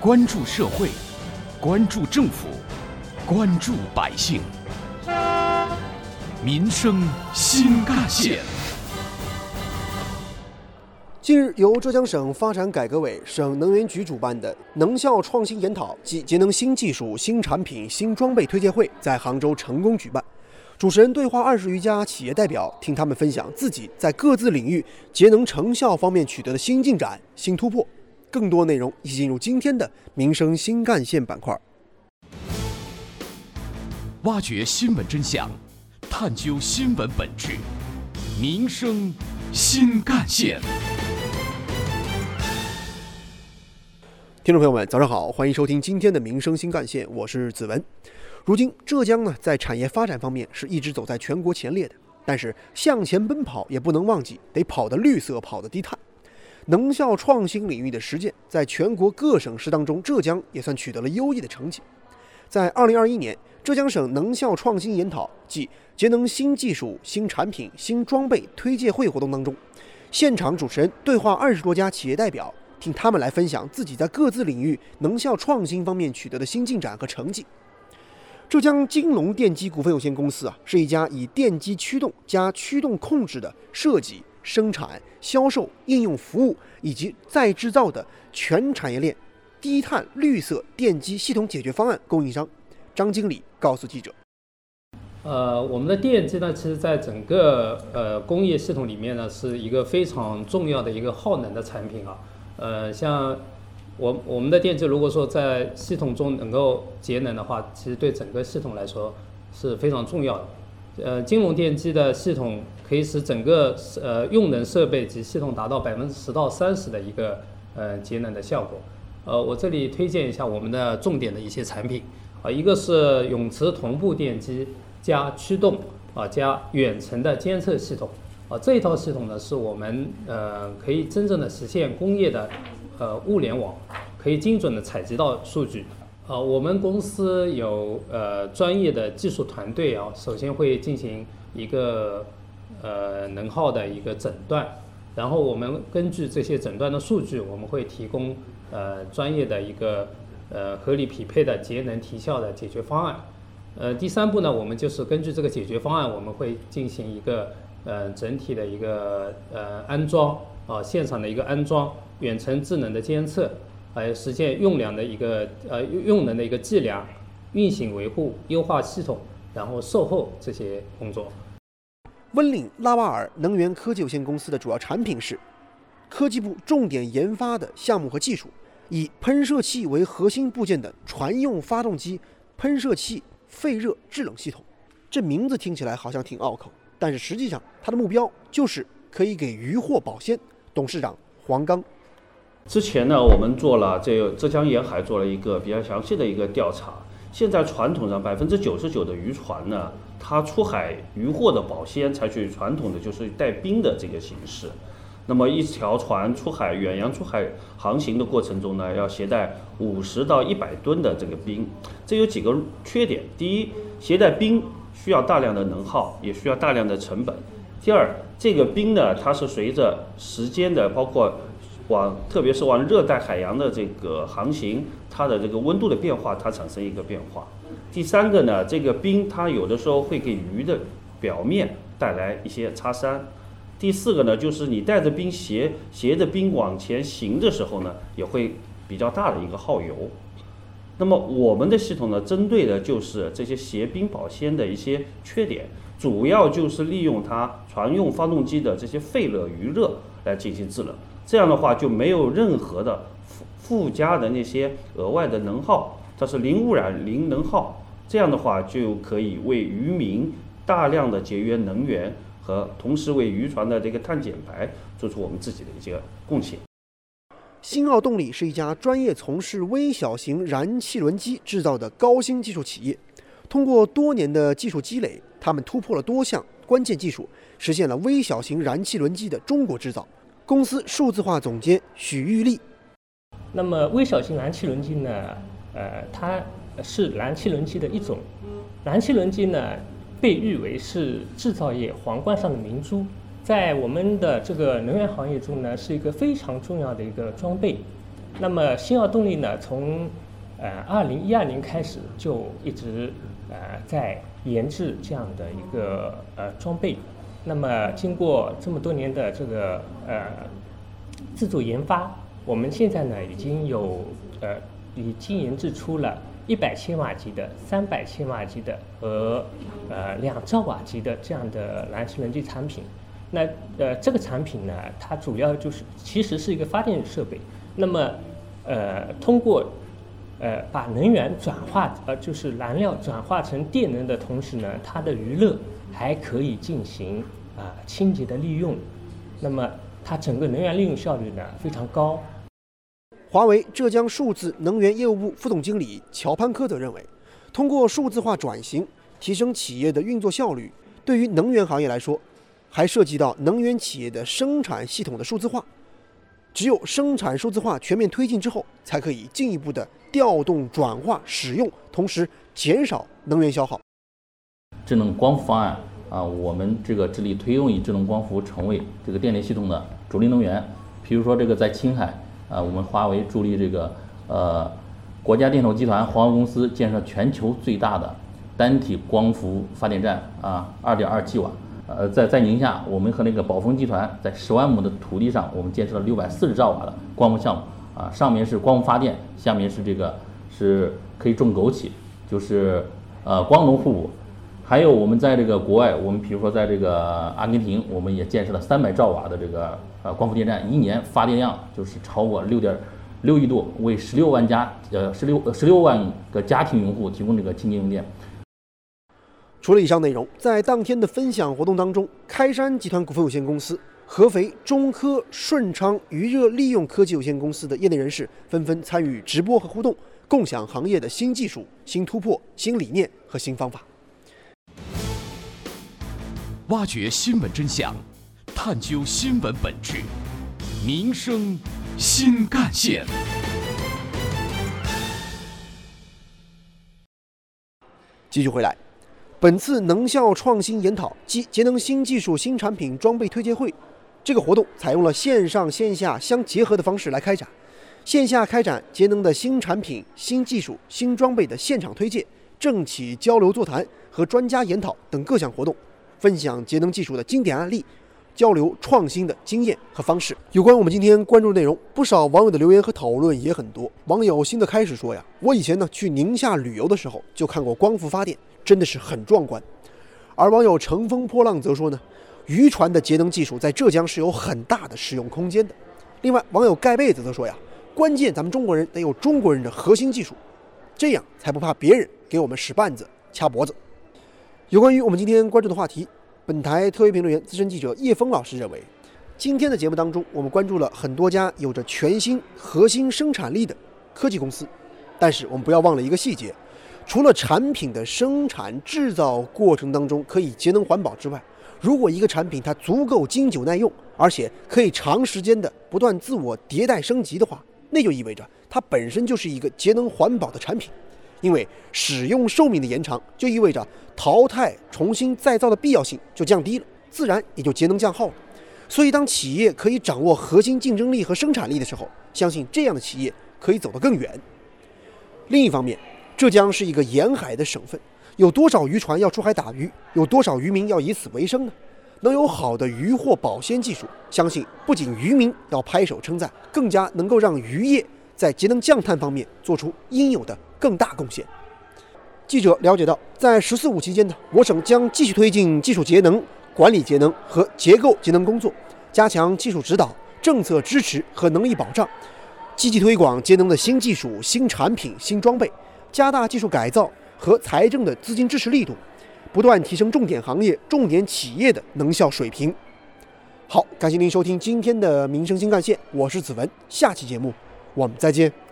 关注社会，关注政府，关注百姓，民生新干线。近日，由浙江省发展改革委、省能源局主办的能效创新研讨暨节能新技术、新产品、新装备推介会在杭州成功举办。主持人对话二十余家企业代表，听他们分享自己在各自领域节能成效方面取得的新进展、新突破。更多内容一起进入今天的民生新干线板块，挖掘新闻真相，探究新闻本质，民生新干线。听众朋友们，早上好，欢迎收听今天的民生新干线，我是子文。如今，浙江呢在产业发展方面是一直走在全国前列的，但是向前奔跑也不能忘记得跑得绿色，跑得低碳。能效创新领域的实践，在全国各省市当中，浙江也算取得了优异的成绩。在二零二一年，浙江省能效创新研讨暨节能新技术、新产品、新装备推介会活动当中，现场主持人对话二十多家企业代表。听他们来分享自己在各自领域能效创新方面取得的新进展和成绩。浙江金龙电机股份有限公司啊，是一家以电机驱动加驱动控制的设计、生产、销售、应用服务以及再制造的全产业链低碳绿色电机系统解决方案供应商。张经理告诉记者：“呃，我们的电机呢，其实在整个呃工业系统里面呢，是一个非常重要的一个耗能的产品啊。”呃，像我我们的电机，如果说在系统中能够节能的话，其实对整个系统来说是非常重要的。呃，金融电机的系统可以使整个呃用能设备及系统达到百分之十到三十的一个呃节能的效果。呃，我这里推荐一下我们的重点的一些产品啊，一个是永磁同步电机加驱动啊加远程的监测系统。啊，这一套系统呢，是我们呃可以真正的实现工业的呃物联网，可以精准的采集到数据。啊，我们公司有呃专业的技术团队啊，首先会进行一个呃能耗的一个诊断，然后我们根据这些诊断的数据，我们会提供呃专业的一个呃合理匹配的节能提效的解决方案。呃，第三步呢，我们就是根据这个解决方案，我们会进行一个。呃，整体的一个呃安装啊，现场的一个安装，远程智能的监测，来实现用量的一个呃用能的一个计量、运行维护、优化系统，然后售后这些工作。温岭拉瓦尔能源科技有限公司的主要产品是科技部重点研发的项目和技术，以喷射器为核心部件的船用发动机喷射器废热制冷系统。这名字听起来好像挺拗口。但是实际上，它的目标就是可以给渔获保鲜。董事长黄刚，之前呢，我们做了这浙江沿海做了一个比较详细的一个调查。现在传统上百分之九十九的渔船呢，它出海渔获的保鲜采取传统的就是带冰的这个形式。那么一条船出海远洋出海航行的过程中呢，要携带五十到一百吨的这个冰。这有几个缺点：第一，携带冰。需要大量的能耗，也需要大量的成本。第二，这个冰呢，它是随着时间的，包括往，特别是往热带海洋的这个航行，它的这个温度的变化，它产生一个变化。第三个呢，这个冰它有的时候会给鱼的表面带来一些擦伤。第四个呢，就是你带着冰携携着冰往前行的时候呢，也会比较大的一个耗油。那么我们的系统呢，针对的就是这些携冰保鲜的一些缺点，主要就是利用它船用发动机的这些废热余热来进行制冷，这样的话就没有任何的附附加的那些额外的能耗，它是零污染、零能耗，这样的话就可以为渔民大量的节约能源和同时为渔船的这个碳减排做出我们自己的一些贡献。新奥动力是一家专业从事微小型燃气轮机制造的高新技术企业。通过多年的技术积累，他们突破了多项关键技术，实现了微小型燃气轮机的中国制造。公司数字化总监许玉丽：那么微小型燃气轮机呢？呃，它是燃气轮机的一种。燃气轮机呢，被誉为是制造业皇冠上的明珠。在我们的这个能源行业中呢，是一个非常重要的一个装备。那么新奥动力呢，从呃二零一二年开始就一直呃在研制这样的一个呃装备。那么经过这么多年的这个呃自主研发，我们现在呢已经有呃已经研制出了一百千瓦级的、三百千瓦级的和呃两兆瓦级的这样的燃气轮机产品。那呃这个产品呢，它主要就是其实是一个发电设备。那么呃通过呃把能源转化呃就是燃料转化成电能的同时呢，它的余热还可以进行啊清洁的利用。那么它整个能源利用效率呢非常高。华为浙江数字能源业务部副总经理乔潘科则认为，通过数字化转型提升企业的运作效率，对于能源行业来说，还涉及到能源企业的生产系统的数字化。只有生产数字化全面推进之后，才可以进一步的调动、转化、使用，同时减少能源消耗。智能光伏方案啊，我们这个致力推动以智能光伏成为这个电力系统的主力能源。比如说这个在青海啊，我们华为助力这个呃国家电投集团华为公司建设全球最大的单体光伏发电站啊，二点二 G 瓦。呃，在在宁夏，我们和那个宝丰集团在十万亩的土地上，我们建设了六百四十兆瓦的光伏项目啊，上面是光伏发电，下面是这个是可以种枸杞，就是呃光农互补。还有我们在这个国外，我们比如说在这个阿根廷，我们也建设了三百兆瓦的这个呃光伏电站，一年发电量就是超过六点六亿度，为十六万家呃十六十六万个家庭用户提供这个清洁用电。除了以上内容，在当天的分享活动当中，开山集团股份有限公司、合肥中科顺昌余热利用科技有限公司的业内人士纷纷参与直播和互动，共享行业的新技术、新突破、新理念和新方法，挖掘新闻真相，探究新闻本质，民生新干线。继续回来。本次能效创新研讨及节能新技术新产品装备推介会，这个活动采用了线上线下相结合的方式来开展。线下开展节能的新产品、新技术、新装备的现场推介、政企交流座谈和专家研讨等各项活动，分享节能技术的经典案例，交流创新的经验和方式。有关我们今天关注的内容，不少网友的留言和讨论也很多。网友新的开始说呀，我以前呢去宁夏旅游的时候就看过光伏发电。真的是很壮观，而网友乘风破浪则说呢，渔船的节能技术在浙江是有很大的使用空间的。另外，网友盖被子则说呀，关键咱们中国人得有中国人的核心技术，这样才不怕别人给我们使绊子、掐脖子。有关于我们今天关注的话题，本台特约评论员、资深记者叶峰老师认为，今天的节目当中，我们关注了很多家有着全新核心生产力的科技公司，但是我们不要忘了一个细节。除了产品的生产制造过程当中可以节能环保之外，如果一个产品它足够经久耐用，而且可以长时间的不断自我迭代升级的话，那就意味着它本身就是一个节能环保的产品。因为使用寿命的延长，就意味着淘汰重新再造的必要性就降低了，自然也就节能降耗了。所以，当企业可以掌握核心竞争力和生产力的时候，相信这样的企业可以走得更远。另一方面，浙江是一个沿海的省份，有多少渔船要出海打鱼？有多少渔民要以此为生呢？能有好的渔获保鲜技术，相信不仅渔民要拍手称赞，更加能够让渔业在节能降碳方面做出应有的更大贡献。记者了解到，在“十四五”期间呢，我省将继续推进技术节能、管理节能和结构节能工作，加强技术指导、政策支持和能力保障，积极推广节能的新技术、新产品、新装备。加大技术改造和财政的资金支持力度，不断提升重点行业、重点企业的能效水平。好，感谢您收听今天的民生新干线，我是子文，下期节目我们再见。